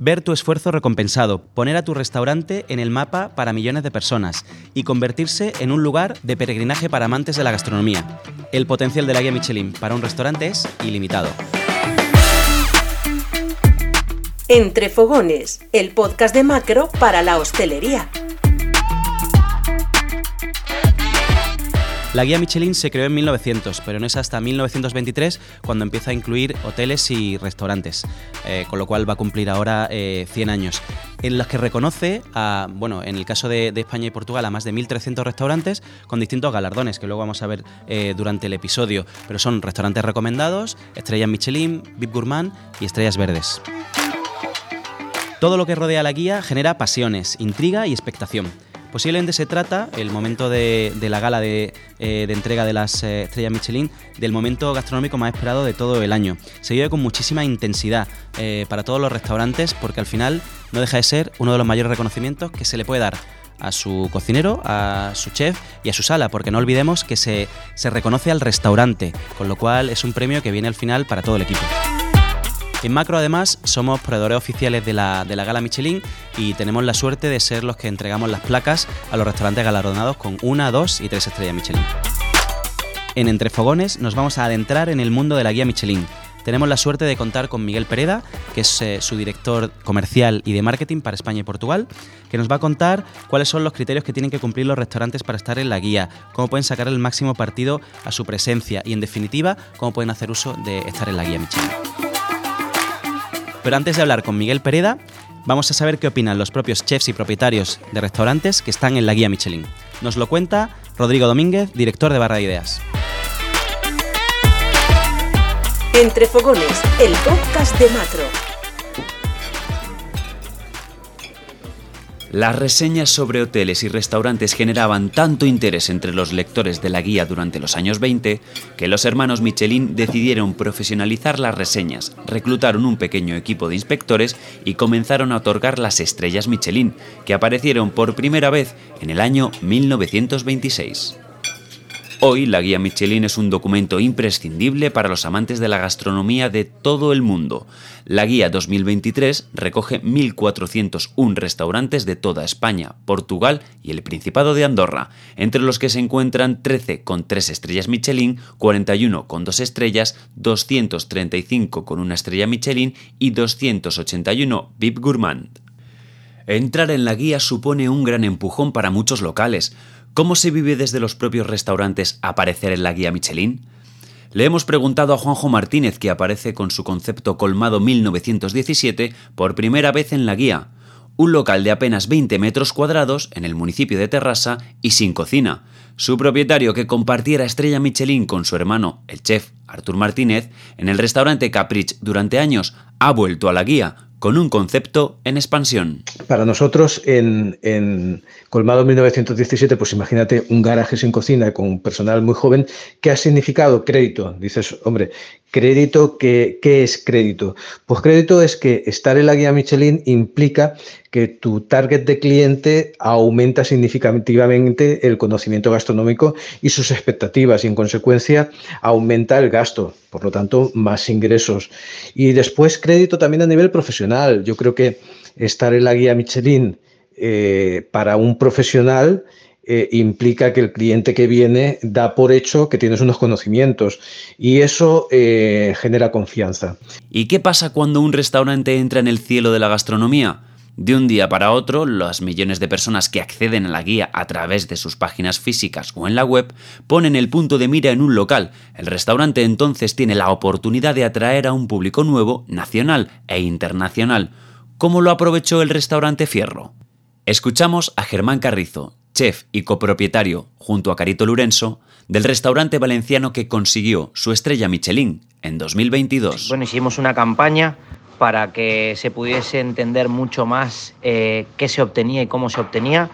ver tu esfuerzo recompensado, poner a tu restaurante en el mapa para millones de personas y convertirse en un lugar de peregrinaje para amantes de la gastronomía. El potencial de la guía Michelin para un restaurante es ilimitado. Entre Fogones, el podcast de Macro para la hostelería. La guía Michelin se creó en 1900, pero no es hasta 1923 cuando empieza a incluir hoteles y restaurantes, eh, con lo cual va a cumplir ahora 100 eh, años, en los que reconoce, bueno, en el caso de, España y Portugal, a más de 1.300 restaurantes con distintos galardones, que luego vamos a ver eh, durante el episodio, pero son restaurantes recomendados, estrellas Michelin, VIP Gourmand y estrellas verdes. Todo lo que rodea la guía genera pasiones, intriga y expectación. Posiblemente se trata, el momento de, la gala de, eh, entrega de las eh, estrellas Michelin, del momento gastronómico más esperado de todo el año. Se vive con muchísima intensidad eh, para todos los restaurantes porque al final no deja de ser uno de los mayores reconocimientos que se le puede dar a su cocinero, a su chef y a su sala, porque no olvidemos que se, se reconoce al restaurante, con lo cual es un premio que viene al final para todo el equipo. En Macro además somos proveedores oficiales de la, Gala Michelin y tenemos la suerte de ser los que entregamos las placas a los restaurantes galardonados con una, dos y tres estrellas Michelin. En Entre Fogones nos vamos a adentrar en el mundo de la guía Michelin. Tenemos la suerte de contar con Miguel Pereda, que es eh, su director comercial y de marketing para España y Portugal, que nos va a contar cuáles son los criterios que tienen que cumplir los restaurantes para estar en la guía, cómo pueden sacar el máximo partido a su presencia y, en definitiva, cómo pueden hacer uso de estar en la guía Michelin. Pero antes de hablar con Miguel Pereda, vamos a saber qué opinan los propios chefs y propietarios de restaurantes que están en la guía Michelin. Nos lo cuenta Rodrigo Domínguez, director de Barra de Ideas. Entre Fogones, el podcast de Macro. Las reseñas sobre hoteles y restaurantes generaban tanto interés entre los lectores de la guía durante los años 20 que los hermanos Michelin decidieron profesionalizar las reseñas, reclutaron un pequeño equipo de inspectores y comenzaron a otorgar las estrellas Michelin, que aparecieron por primera vez en el año 1926. Hoy la guía Michelin es un documento imprescindible para los amantes de la gastronomía de todo el mundo. La guía 2023 recoge 1.401 restaurantes de toda España, Portugal y el Principado de Andorra, entre los que se encuentran 13 con 3 estrellas Michelin, 41 con 2 estrellas, 235 con una estrella Michelin y 281 VIP Gourmand. Entrar en la guía supone un gran empujón para muchos locales, ¿Cómo se vive desde los propios restaurantes aparecer en la guía Michelin? Le hemos preguntado a Juanjo Martínez, que aparece con su concepto Colmado 1917 por primera vez en la guía, un local de apenas 20 metros cuadrados en el municipio de Terrassa y sin cocina. Su propietario, que compartiera estrella Michelin con su hermano, el chef Artur Martínez, en el restaurante Caprich durante años, ha vuelto a la guía con un concepto en expansión. Para nosotros, en, Colmado 1917, pues imagínate un garaje sin cocina con personal muy joven, ¿qué ha significado crédito? Dices, hombre, crédito, ¿qué, ¿qué es crédito? Pues crédito es que estar en la guía Michelin implica que tu target de cliente aumenta significativamente el conocimiento gastronómico y sus expectativas y en consecuencia aumenta el gasto, por lo tanto más ingresos. Y después crédito también a nivel profesional. Yo creo que estar en la guía Michelin eh, para un profesional eh, implica que el cliente que viene da por hecho que tienes unos conocimientos y eso eh, genera confianza. ¿Y qué pasa cuando un restaurante entra en el cielo de la gastronomía? De un día para otro, las millones de personas que acceden a la guía a través de sus páginas físicas o en la web ponen el punto de mira en un local. El restaurante entonces tiene la oportunidad de atraer a un público nuevo, nacional e internacional. ¿Cómo lo aprovechó el restaurante Fierro? Escuchamos a Germán Carrizo, chef y copropietario, junto a Carito Lurenso, del restaurante valenciano que consiguió su estrella Michelin en 2022. Bueno, hicimos una campaña para que se pudiese entender mucho más eh, qué se obtenía y cómo se obtenía.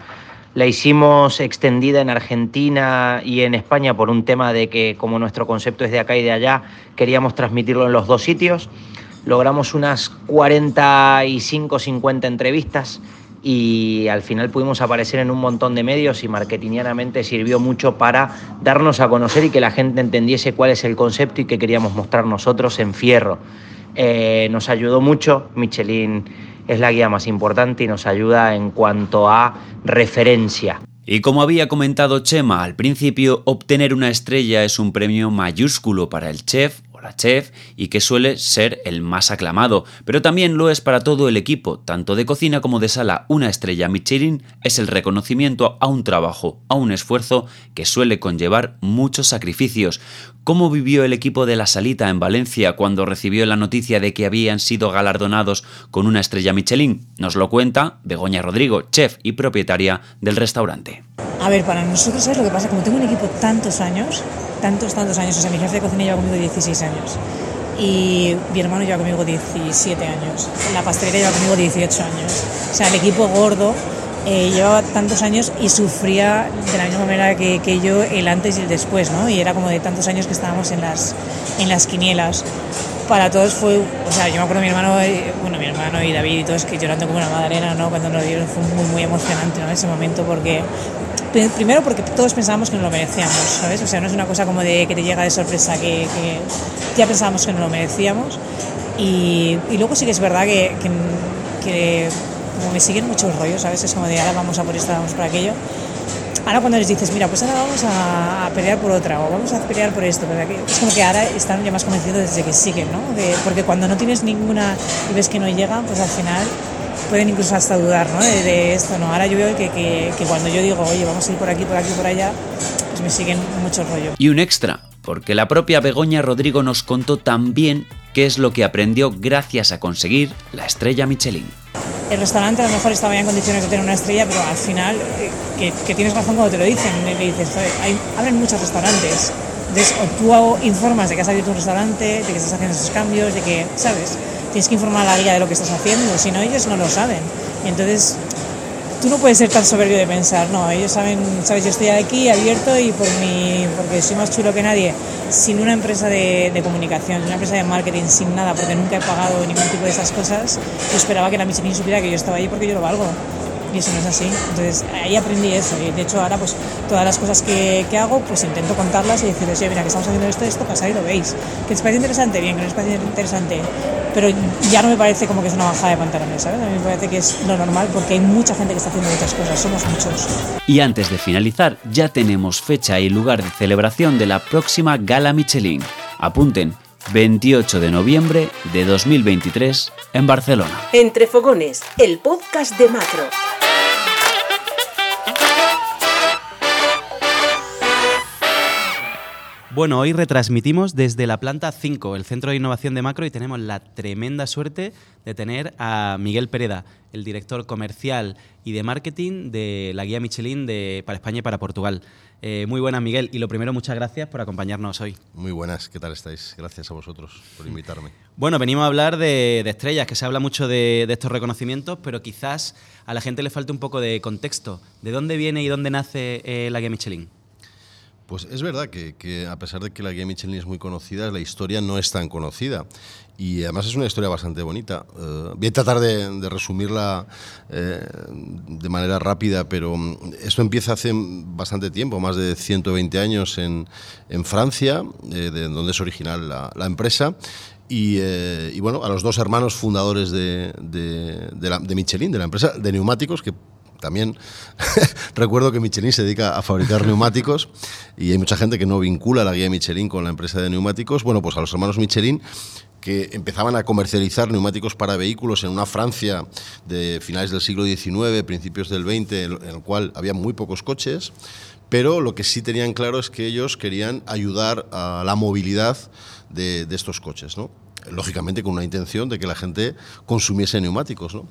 La hicimos extendida en Argentina y en España por un tema de que como nuestro concepto es de acá y de allá, queríamos transmitirlo en los dos sitios. Logramos unas 45, 50 entrevistas y al final pudimos aparecer en un montón de medios y marketingianamente sirvió mucho para darnos a conocer y que la gente entendiese cuál es el concepto y qué queríamos mostrar nosotros en Fierro. Eh, nos ayudó mucho Michelin es la guía más importante y nos ayuda en cuanto a referencia. Y como había comentado Chema al principio, obtener una estrella es un premio mayúsculo para el chef chef y que suele ser el más aclamado, pero también lo es para todo el equipo, tanto de cocina como de sala. Una estrella Michelin es el reconocimiento a un trabajo, a un esfuerzo que suele conllevar muchos sacrificios. ¿Cómo vivió el equipo de la Salita en Valencia cuando recibió la noticia de que habían sido galardonados con una estrella Michelin? Nos lo cuenta Begoña Rodrigo, chef y propietaria del restaurante. A ver, para nosotros, ¿sabes lo que pasa? Como tengo un equipo tantos años, tantos, tantos años, o sea, mi jefe de cocina lleva conmigo 16 años y mi hermano lleva conmigo 17 años, la pastelería lleva conmigo 18 años. O sea, el equipo gordo eh, llevaba tantos años y sufría de la misma manera que, que, yo el antes y el después, ¿no? Y era como de tantos años que estábamos en las, en las quinielas. Para todos fue, o sea, yo me acuerdo mi hermano, eh, bueno, mi hermano y David y todos que llorando como una madalena, ¿no? Cuando nos dieron fue muy, muy emocionante, ¿no? Ese momento porque primero porque todos pensábamos que no lo merecíamos, ¿sabes? O sea, no es una cosa como de que te llega de sorpresa, que, ya pensábamos que no lo merecíamos. Y, y luego sí que es verdad que, que, como me siguen muchos rollos, ¿sabes? Es como de ahora vamos a por esto, vamos por aquello. Ahora cuando les dices, mira, pues ahora vamos a, pelear por otra o vamos a pelear por esto, es como que ahora están ya más convencidos desde que siguen, ¿no? porque cuando no tienes ninguna y ves que no llegan, pues al final pueden incluso hasta dudar ¿no? de, esto. ¿no? Ahora yo veo que, que, que, cuando yo digo, oye, vamos a ir por aquí, por aquí, por allá, pues me siguen mucho rollo. Y un extra, porque la propia Begoña Rodrigo nos contó también qué es lo que aprendió gracias a conseguir la estrella Michelin. El restaurante a lo mejor estaba ya en condiciones de tener una estrella, pero al final, eh, que, que tienes razón cuando te lo dicen, le dices, hay, abren muchos restaurantes. Entonces, o tú informas de que has abierto un restaurante, de que estás haciendo esos cambios, de que, ¿sabes? Tienes que informar a la guía de lo que estás haciendo, si no ellos no lo saben. entonces tú no puedes ser tan soberbio de pensar, no, ellos saben, sabes, yo estoy aquí abierto y por mi, porque soy más chulo que nadie, sin una empresa de, de comunicación, una empresa de marketing, sin nada, porque nunca he pagado ningún tipo de esas cosas, yo esperaba que la Michelin supiera que yo estaba ahí porque yo lo valgo y eso no es así. Entonces ahí aprendí eso y de hecho ahora pues todas las cosas que, que hago pues intento contarlas y decirles, oye, mira, que estamos haciendo esto, esto pasa y lo veis. Que os parece interesante, bien, que no os parece interesante, pero ya no me parece como que es una bajada de pantalones, ¿sabes? A mí me parece que es lo normal porque hay mucha gente que está haciendo muchas cosas, somos muchos. Y antes de finalizar, ya tenemos fecha y lugar de celebración de la próxima Gala Michelin. Apunten, 28 de noviembre de 2023 en Barcelona. Entre Fogones, el podcast de Macro. Bueno, hoy retransmitimos desde la planta 5, el Centro de Innovación de Macro, y tenemos la tremenda suerte de tener a Miguel Pereda, el director comercial y de marketing de la guía Michelin de, para España y para Portugal. Eh, muy buenas, Miguel, y lo primero, muchas gracias por acompañarnos hoy. Muy buenas, ¿qué tal estáis? Gracias a vosotros por invitarme. Bueno, venimos a hablar de, estrellas, que se habla mucho de, estos reconocimientos, pero quizás a la gente le falte un poco de contexto. ¿De dónde viene y dónde nace eh, la guía Michelin? Pues es verdad que, a pesar de que la guía Michelin es muy conocida, la historia no es tan conocida. Y además es una historia bastante bonita. Eh, voy a tratar de, resumirla eh, de manera rápida, pero mm, esto empieza hace bastante tiempo, más de 120 años en, Francia, eh, de donde es original la, empresa. Y, bueno, a los dos hermanos fundadores de Michelin, de la empresa de neumáticos, que también recuerdo que Michelin se dedica a fabricar neumáticos y hay mucha gente que no vincula la guía Michelin con la empresa de neumáticos. Bueno, pues a los hermanos Michelin que empezaban a comercializar neumáticos para vehículos en una Francia de finales del siglo XIX, principios del XX, en el cual había muy pocos coches, pero lo que sí tenían claro es que ellos querían ayudar a la movilidad de, estos coches, ¿no? lógicamente con una intención de que la gente consumiese neumáticos. ¿no?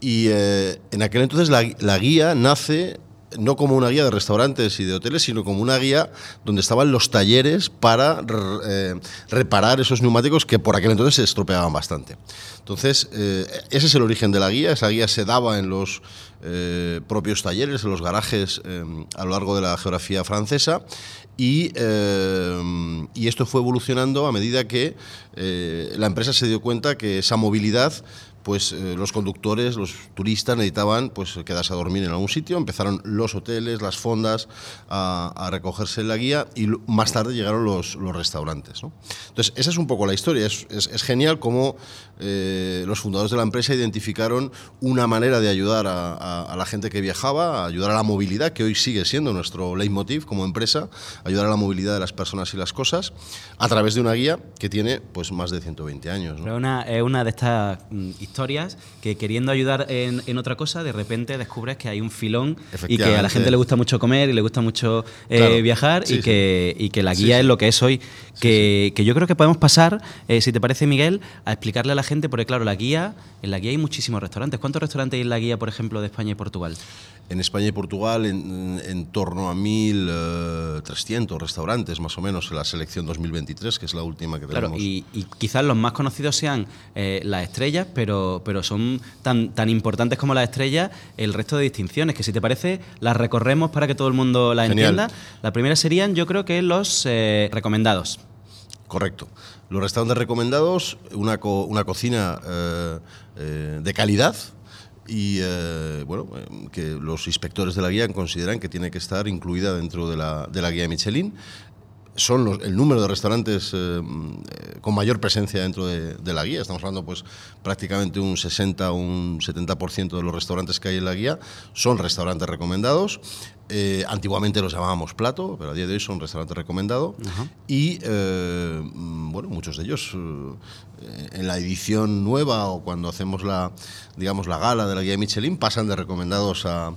Y eh, en aquel entonces la, guía nace no como una guía de restaurantes y de hoteles, sino como una guía donde estaban los talleres para eh, reparar esos neumáticos que por aquel entonces se estropeaban bastante. Entonces, eh, ese es el origen de la guía. Esa guía se daba en los propios talleres, en los garajes a lo largo de la geografía francesa. Y, y esto fue evolucionando a medida que la empresa se dio cuenta que esa movilidad pues eh, los conductores, los turistas necesitaban pues quedarse a dormir en algún sitio, empezaron los hoteles, las fondas a, recogerse en la guía y más tarde llegaron los, los restaurantes. ¿no? Entonces, esa es un poco la historia, es, es, genial cómo eh, los fundadores de la empresa identificaron una manera de ayudar a, a, la gente que viajaba, a ayudar a la movilidad, que hoy sigue siendo nuestro leitmotiv como empresa, ayudar a la movilidad de las personas y las cosas, a través de una guía que tiene pues más de 120 años. ¿no? Una, es una de estas mm, historias que queriendo ayudar en, otra cosa, de repente descubres que hay un filón y que a la gente le gusta mucho comer y le gusta mucho eh, viajar y, que, y que la guía es lo que es hoy. Que, que, yo creo que podemos pasar, eh, si te parece, Miguel, a explicarle a la gente, porque claro, la guía, en la guía hay muchísimos restaurantes. ¿Cuántos restaurantes hay en la guía, por ejemplo, de España y Portugal? En España y Portugal, en, en torno a 1.300 eh, restaurantes, más o menos, en la selección 2023, que es la última que tenemos. Claro, y, y quizás los más conocidos sean las estrellas, pero, pero son tan, tan importantes como las estrellas el resto de distinciones, que si te parece, las recorremos para que todo el mundo las entienda. La primera serían, yo creo que los eh, recomendados. Correcto. Los restaurantes recomendados, una, una cocina eh, eh, de calidad, y bueno, que los inspectores de la guía consideran que tiene que estar incluida dentro de la, de la guía Michelin son el número de restaurantes eh, con mayor presencia dentro de, la guía. Estamos hablando pues prácticamente un 60 o un 70% de los restaurantes que hay en la guía son restaurantes recomendados. Eh, antiguamente los llamábamos plato, pero a día de hoy son restaurantes recomendados. Y eh, bueno, muchos de ellos en la edición nueva o cuando hacemos la, digamos, la gala de la guía Michelin pasan de recomendados a,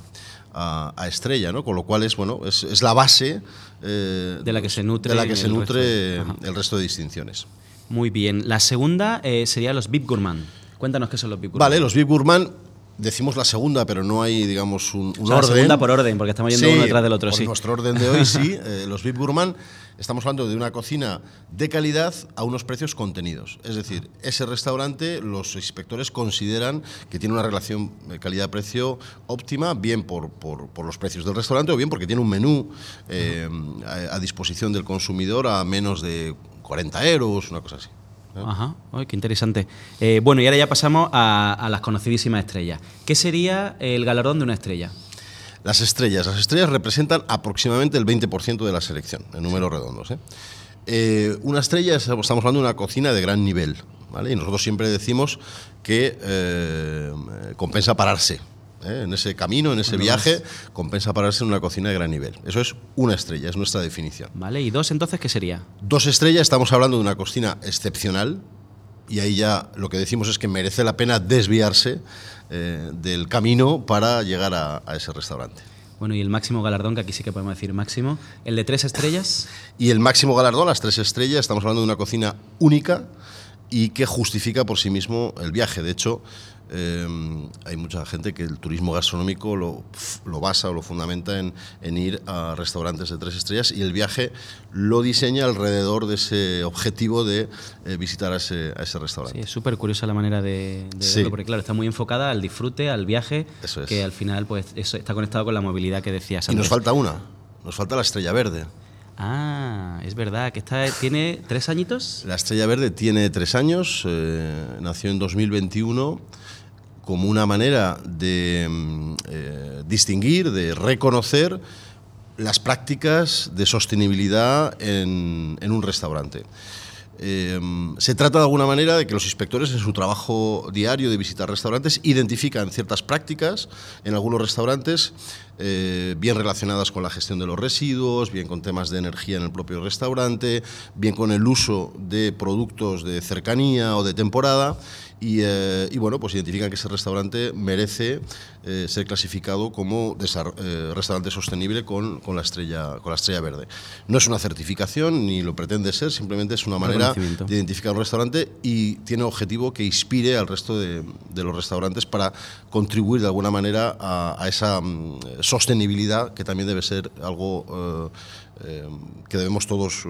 a, estrella, ¿no? Con lo cual es, bueno, es, la base eh, de la que se nutre, de la que se nutre el resto de distinciones. Muy bien. La segunda eh, sería los VIP Gourmand. Cuéntanos qué son los VIP Gourmand. Vale, los VIP Gourmand decimos la segunda, pero no hay, digamos, un, orden. La segunda por orden, porque estamos yendo uno detrás del otro, por sí. nuestro orden de hoy, sí. Eh, los VIP Gourmand, estamos hablando de una cocina de calidad a unos precios contenidos. Es decir, ese restaurante, los inspectores consideran que tiene una relación calidad-precio óptima, bien por, por, por, los precios del restaurante o bien porque tiene un menú eh, a, a disposición del consumidor a menos de 40 euros, una cosa así. Ajá, qué interesante. Eh, bueno, y ahora ya pasamos a, las conocidísimas estrellas. ¿Qué sería el galardón de una estrella? Las estrellas. Las estrellas representan aproximadamente el 20% de la selección, en números redondos. ¿eh? Eh, una estrella, estamos hablando de una cocina de gran nivel, ¿vale? Y nosotros siempre decimos que compensa pararse. ¿Eh? en ese camino, en ese viaje, compensa pararse en una cocina de gran nivel. Eso es una estrella, es nuestra definición. Vale, ¿y dos entonces qué sería? Dos estrellas, estamos hablando de una cocina excepcional, y ahí ya lo que decimos es que merece la pena desviarse eh, del camino para llegar a, ese restaurante. Bueno, y el máximo galardón, que aquí sí que podemos decir máximo, el de tres estrellas. Y el máximo galardón, las tres estrellas, estamos hablando de una cocina única y que justifica por sí mismo el viaje. De hecho, Em, hay mucha gente que el turismo gastronómico lo, lo basa o lo fundamenta en, en, ir a restaurantes de tres estrellas y el viaje lo diseña alrededor de ese objetivo de eh, visitar a ese, a ese, restaurante. Sí, es súper curiosa la manera de, verlo, porque claro, está muy enfocada al disfrute, al viaje, que al final pues eso está conectado con la movilidad que decías antes. Y nos falta una, nos falta la estrella verde. Ah, es verdad, que está, tiene tres añitos. La estrella verde tiene tres años, eh, nació en 2021 como una manera de mm, eh, distinguir, de reconocer las prácticas de sostenibilidad en, un restaurante. Eh, se trata de alguna manera de que los inspectores en su trabajo diario de visitar restaurantes identifican ciertas prácticas en algunos restaurantes eh, bien relacionadas con la gestión de los residuos, bien con temas de energía en el propio restaurante, bien con el uso de productos de cercanía o de temporada eh, y, bueno, pues identifican que ese restaurante merece eh, ser clasificado como eh, restaurante sostenible con, con, la estrella, con la estrella verde. No es una certificación ni lo pretende ser, simplemente es una manera de identificar un restaurante y tiene objetivo que inspire al resto de, de los restaurantes para contribuir de alguna manera a, esa mm, sostenibilidad que también debe ser algo que debemos todos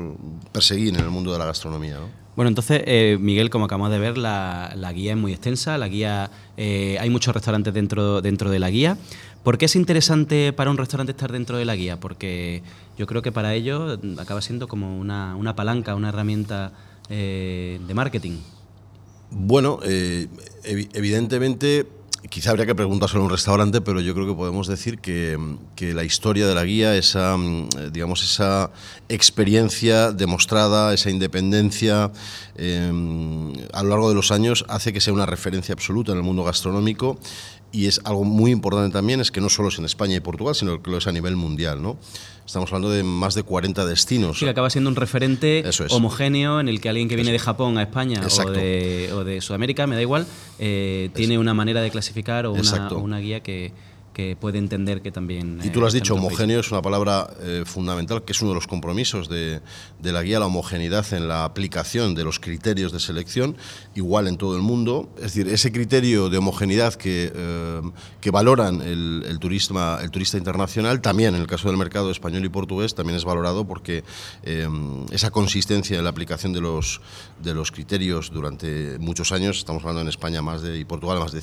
perseguir en el mundo de la gastronomía. Bueno, entonces, eh, Miguel, como acabamos de ver, la, guía es muy extensa, la guía, eh, hay muchos restaurantes dentro, dentro de la guía. ¿Por qué es interesante para un restaurante estar dentro de la guía? Porque yo creo que para ello acaba siendo como una, palanca, una herramienta eh, de marketing. Bueno, eh, evi- evidentemente, quizá habría que preguntárselo a un restaurante, pero yo creo que podemos decir que, que la historia de la guía, esa, mm, digamos, esa experiencia demostrada, esa independencia eh, a lo largo de los años, hace que sea una referencia absoluta en el mundo gastronómico. Y es algo muy importante también, es que no solo es en España y Portugal, sino que lo es a nivel mundial. ¿no? Estamos hablando de más de 40 destinos. Sí, que acaba siendo un referente es. homogéneo en el que alguien que viene de Japón a España o de, o de Sudamérica, me da igual, eh, tiene una manera de clasificar o una, o una guía que, que puede entender que también... Y eh, tú lo has en dicho, homogéneo es una palabra eh, fundamental, que es uno de los compromisos de, de la guía, la homogeneidad en la aplicación de los criterios de selección, igual en todo el mundo. Es decir, ese criterio de homogeneidad que, eh, que valoran el, el, turisma, el turista internacional, también en el caso del mercado español y portugués, también es valorado porque eh, esa consistencia en la aplicación de los, de los criterios durante muchos años, estamos hablando en España más de, y Portugal más de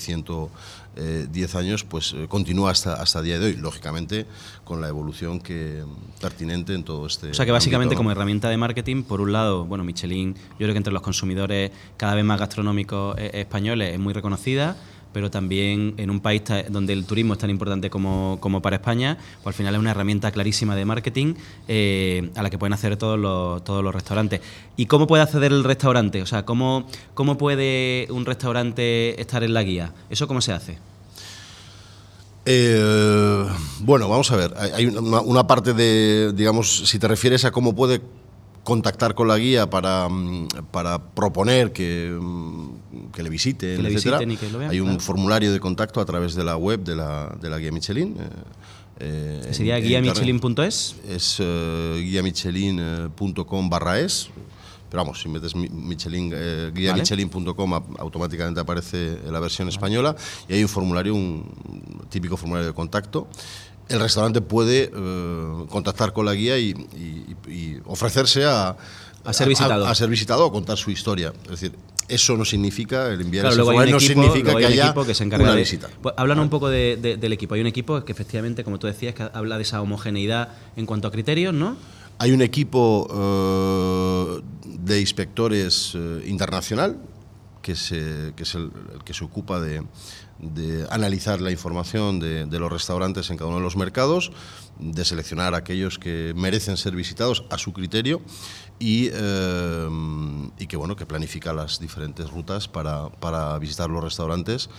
110 años, pues eh, continúa hasta, hasta el día de hoy, lógicamente con la evolución que pertinente en todo este O sea que básicamente ámbito, como herramienta de marketing, por un lado, bueno, Michelin, yo creo que entre los consumidores cada vez más gastronómicos eh, españoles es muy reconocida, pero también en un país donde el turismo es tan importante como, como para España, pues al final es una herramienta clarísima de marketing eh, a la que pueden acceder todos los, todos los restaurantes. ¿Y cómo puede acceder el restaurante? O sea, ¿cómo, ¿cómo puede un restaurante estar en la guía? ¿Eso cómo se hace? Eh, bueno, vamos a ver. Hay una parte de, digamos, si te refieres a cómo puede contactar con la guía para, mm, para proponer que, mm, que le visiten, Que le etcétera, visiten y que lo vean, hay un claro. formulario de contacto a través de la web de la, de la guía Michelin. eh, eh, ¿Que ¿Sería guiamichelin.es? Es eh, guiamichelin.com barra es. Pero vamos, si metes mi- Michelin, eh, guiamichelin.com a- automáticamente aparece la versión española y hay un formulario, un típico formulario de contacto. El restaurante puede eh, contactar con la guía y, y- y ofrecerse a, A ser visitado. A, ser visitado o contar su historia. Es decir, eso no significa, el enviar Claro, luego no equipo, significa que haya equipo que se encarga una de. visita. Pues, un poco de- de- del equipo. Hay un equipo que efectivamente, como tú decías, que habla de esa homogeneidad en cuanto a criterios, ¿no? Hay un equipo eh, de inspectores eh, internacional que, se, que es el, el que se ocupa de, de analizar la información de, los restaurantes en cada uno de los mercados, de seleccionar aquellos que merecen ser visitados a su criterio y, eh, y que, bueno, que planifica las diferentes rutas para, para visitar los restaurantes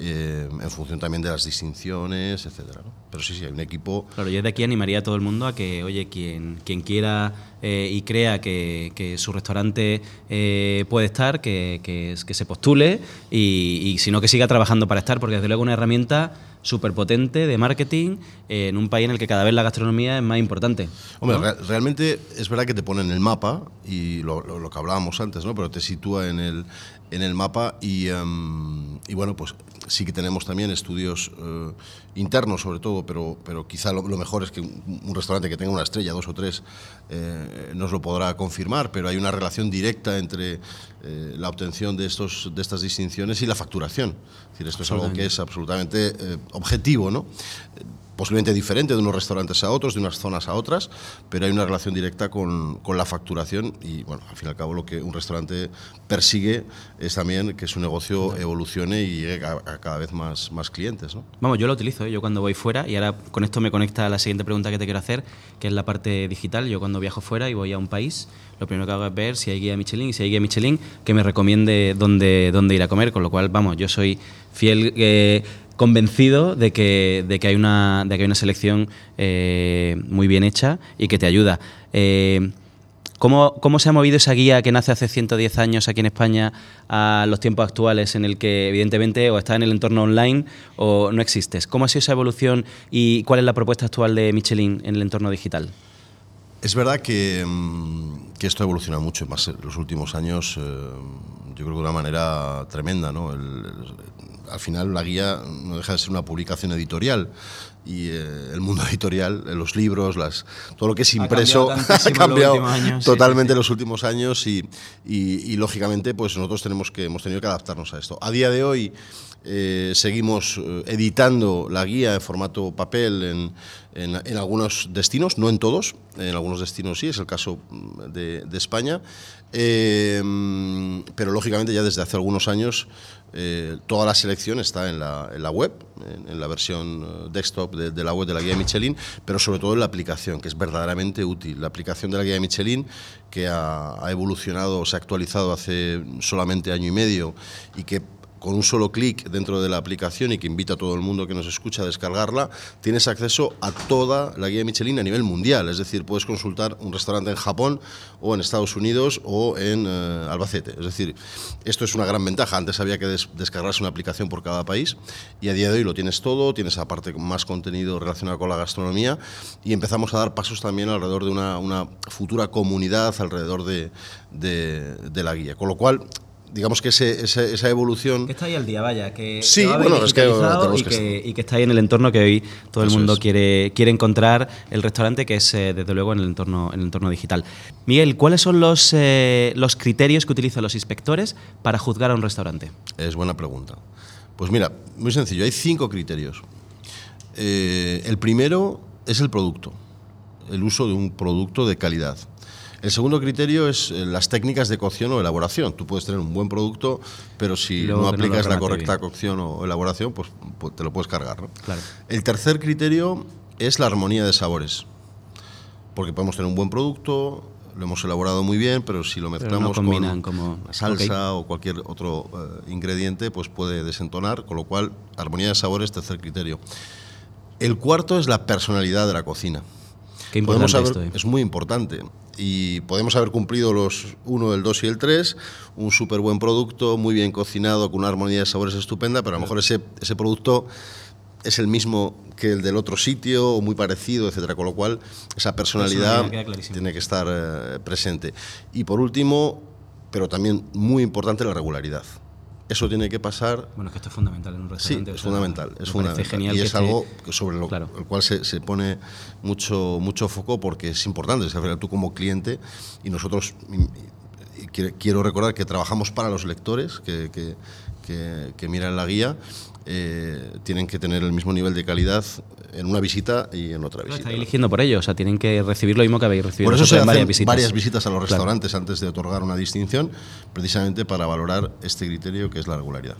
eh, en función también de las distinciones, etcétera. ¿no? Pero sí, sí, hay un equipo Claro, yo desde aquí animaría a todo el mundo a que, oye, quien, quien quiera eh, y crea que, que su restaurante eh, puede estar, que, que, que se postule y, y si no, que siga trabajando para estar, porque desde luego es una herramienta súper potente de marketing en un país en el que cada vez la gastronomía es más importante. Hombre, ¿no? re- realmente es verdad que te pone en el mapa, y lo, lo- lo que hablábamos antes, ¿no? pero te sitúa en el, en el mapa y, em, y bueno, pues sí que tenemos también estudios eh, internos sobre todo, pero, pero quizá lo, lo mejor es que un, un restaurante que tenga una estrella, dos o tres, eh, nos lo podrá confirmar, pero hay una relación directa entre eh, la obtención de, estos, de estas distinciones y la facturación. Es decir, esto es algo que es absolutamente eh, objetivo, ¿no? Posiblemente diferente de unos restaurantes a otros, de unas zonas a otras, pero hay una relación directa con, con la facturación y, bueno, al fin y al cabo lo que un restaurante persigue es también que su negocio evolucione y llegue a, cada vez más, más clientes, ¿no? Vamos, yo lo utilizo, ¿eh? yo cuando voy fuera, y ahora con esto me conecta a la siguiente pregunta que te quiero hacer, que es la parte digital. Yo cuando viajo fuera y voy a un país, lo primero que hago es ver si hay guía Michelin, y si hay guía Michelin, que me recomiende dónde, dónde ir a comer, con lo cual, vamos, yo soy fiel... eh, convencido de que, de que hay una de que hay una selección eh, muy bien hecha y que te ayuda. Eh, ¿Cómo, ¿Cómo se ha movido esa guía que nace hace 110 años aquí en España a los tiempos actuales en el que evidentemente o está en el entorno online o no existes? ¿Cómo ha sido esa evolución y cuál es la propuesta actual de Michelin en el entorno digital? Es verdad que, mm, que esto ha evolucionado mucho, más en los últimos años, eh, yo creo que de una manera tremenda. ¿no? Al final la guía no deja de ser una publicación editorial. Y eh, el mundo editorial, eh, los libros, las, todo lo que es impreso ha cambiado, totalmente en los últimos años y, y, lógicamente pues nosotros tenemos que, hemos tenido que adaptarnos a esto. A día de hoy eh, seguimos editando la guía en formato papel en, en, algunos destinos, no en todos, en algunos destinos sí, es el caso mm, de, de España, pero lógicamente ya desde hace algunos años eh, toda la selección está en la, en la web, en, la versión eh, desktop de, la web de la guía Michelin, pero sobre todo en la aplicación, que es verdaderamente útil. La aplicación de la guía Michelin, que ha, ha evolucionado, se ha actualizado hace solamente año y medio y que con un solo clic dentro de la aplicación y que invita a todo el mundo que nos escucha a descargarla, tienes acceso a toda la guía Michelin a nivel mundial. Es decir, puedes consultar un restaurante en Japón o en Estados Unidos o en eh, Albacete. Es decir, esto es una gran ventaja. Antes había que descargarse una aplicación por cada país y a día de hoy lo tienes todo, tienes aparte más contenido relacionado con la gastronomía y empezamos a dar pasos también alrededor de una, futura comunidad alrededor de, de la guía. Con lo cual, digamos que esa evolución... Que está ahí al día, vaya, que, sí, bueno, es que, y, que, y que está ahí en el entorno que hoy todo el mundo quiere, quiere encontrar el restaurante, que es eh, desde luego en el entorno, en el entorno digital. Miguel, ¿cuáles son los, eh, los criterios que utilizan los inspectores para juzgar a un restaurante? Es buena pregunta. Pues mira, muy sencillo, hay cinco criterios. Eh, el primero es el producto, el uso de un producto de calidad. El segundo criterio es eh, las técnicas de cocción o elaboración. Tú puedes tener un buen producto, pero si no aplicas la correcta cocción o elaboración, pues, pues, te lo puedes cargar. El tercer criterio es la armonía de sabores. Porque podemos tener un buen producto, lo hemos elaborado muy bien, pero si lo mezclamos con como... salsa o cualquier otro eh, ingrediente, pues puede desentonar, con lo cual armonía de sabores, tercer criterio. El cuarto es la personalidad de la cocina. Qué Podemos saber, eh. Es muy importante y podemos haber cumplido los 1, el 2 y el 3, un súper buen producto, muy bien cocinado, con una armonía de sabores estupenda, pero a lo mejor ese, ese producto es el mismo que el del otro sitio o muy parecido, etcétera, con lo cual esa personalidad tiene que estar eh, presente. Y por último, pero también muy importante, la regularidad. Eso tiene que pasar. Bueno, es que esto es fundamental en un restaurante. Sí, es fundamental. Es fundamental. y es algo sobre lo el cual se, se, pone mucho, mucho foco porque es importante. Es tú como cliente y nosotros quiero recordar que trabajamos para los lectores que, que, que, que miran la guía eh, tienen que tener el mismo nivel de calidad en una visita y en otra visita. Estáis eligiendo por ello, o sea, tienen que recibir lo mismo que habéis recibido. Por eso se hacen varias visitas. varias visitas a los restaurantes antes de otorgar una distinción, precisamente para valorar este criterio que es la regularidad.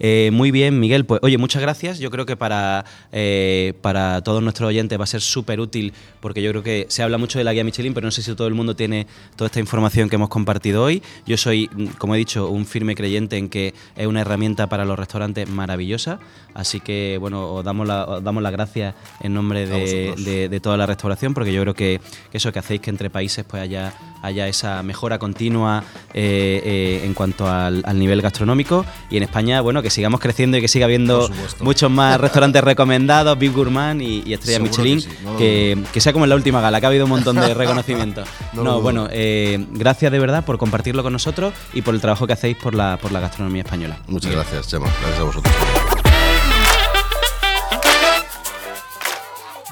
Eh, muy bien, Miguel. Pues oye, muchas gracias. Yo creo que para, eh, para todos nuestros oyentes va a ser súper útil porque yo creo que se habla mucho de la guía Michelin, pero no sé si todo el mundo tiene toda esta información que hemos compartido hoy. Yo soy, como he dicho, un firme creyente en que es una herramienta para los restaurantes maravillosa. Así que, bueno, os damos, la, damos las gracias en nombre de, toda la restauración porque yo creo que, eso que hacéis que entre países pues haya, haya esa mejora continua eh, en cuanto al, al nivel gastronómico y en España, bueno, que sigamos creciendo y que siga habiendo muchos más restaurantes recomendados, Big Gourmand y, y Estrella Michelin, que, sea como en la última gala, que ha habido un montón de reconocimientos. no, bueno, eh, gracias de verdad por compartirlo con nosotros y por el trabajo que hacéis por la, por la gastronomía española. Muchas gracias, Chema. Gracias a vosotros.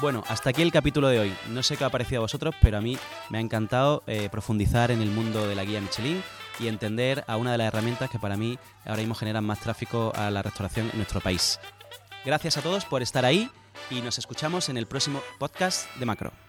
Bueno, hasta aquí el capítulo de hoy. No sé qué ha parecido a vosotros, pero a mí me ha encantado eh, profundizar en el mundo de la guía Michelin y entender a una de las herramientas que para mí ahora mismo generan más tráfico a la restauración en nuestro país. Gracias a todos por estar ahí y nos escuchamos en el próximo podcast de Macro.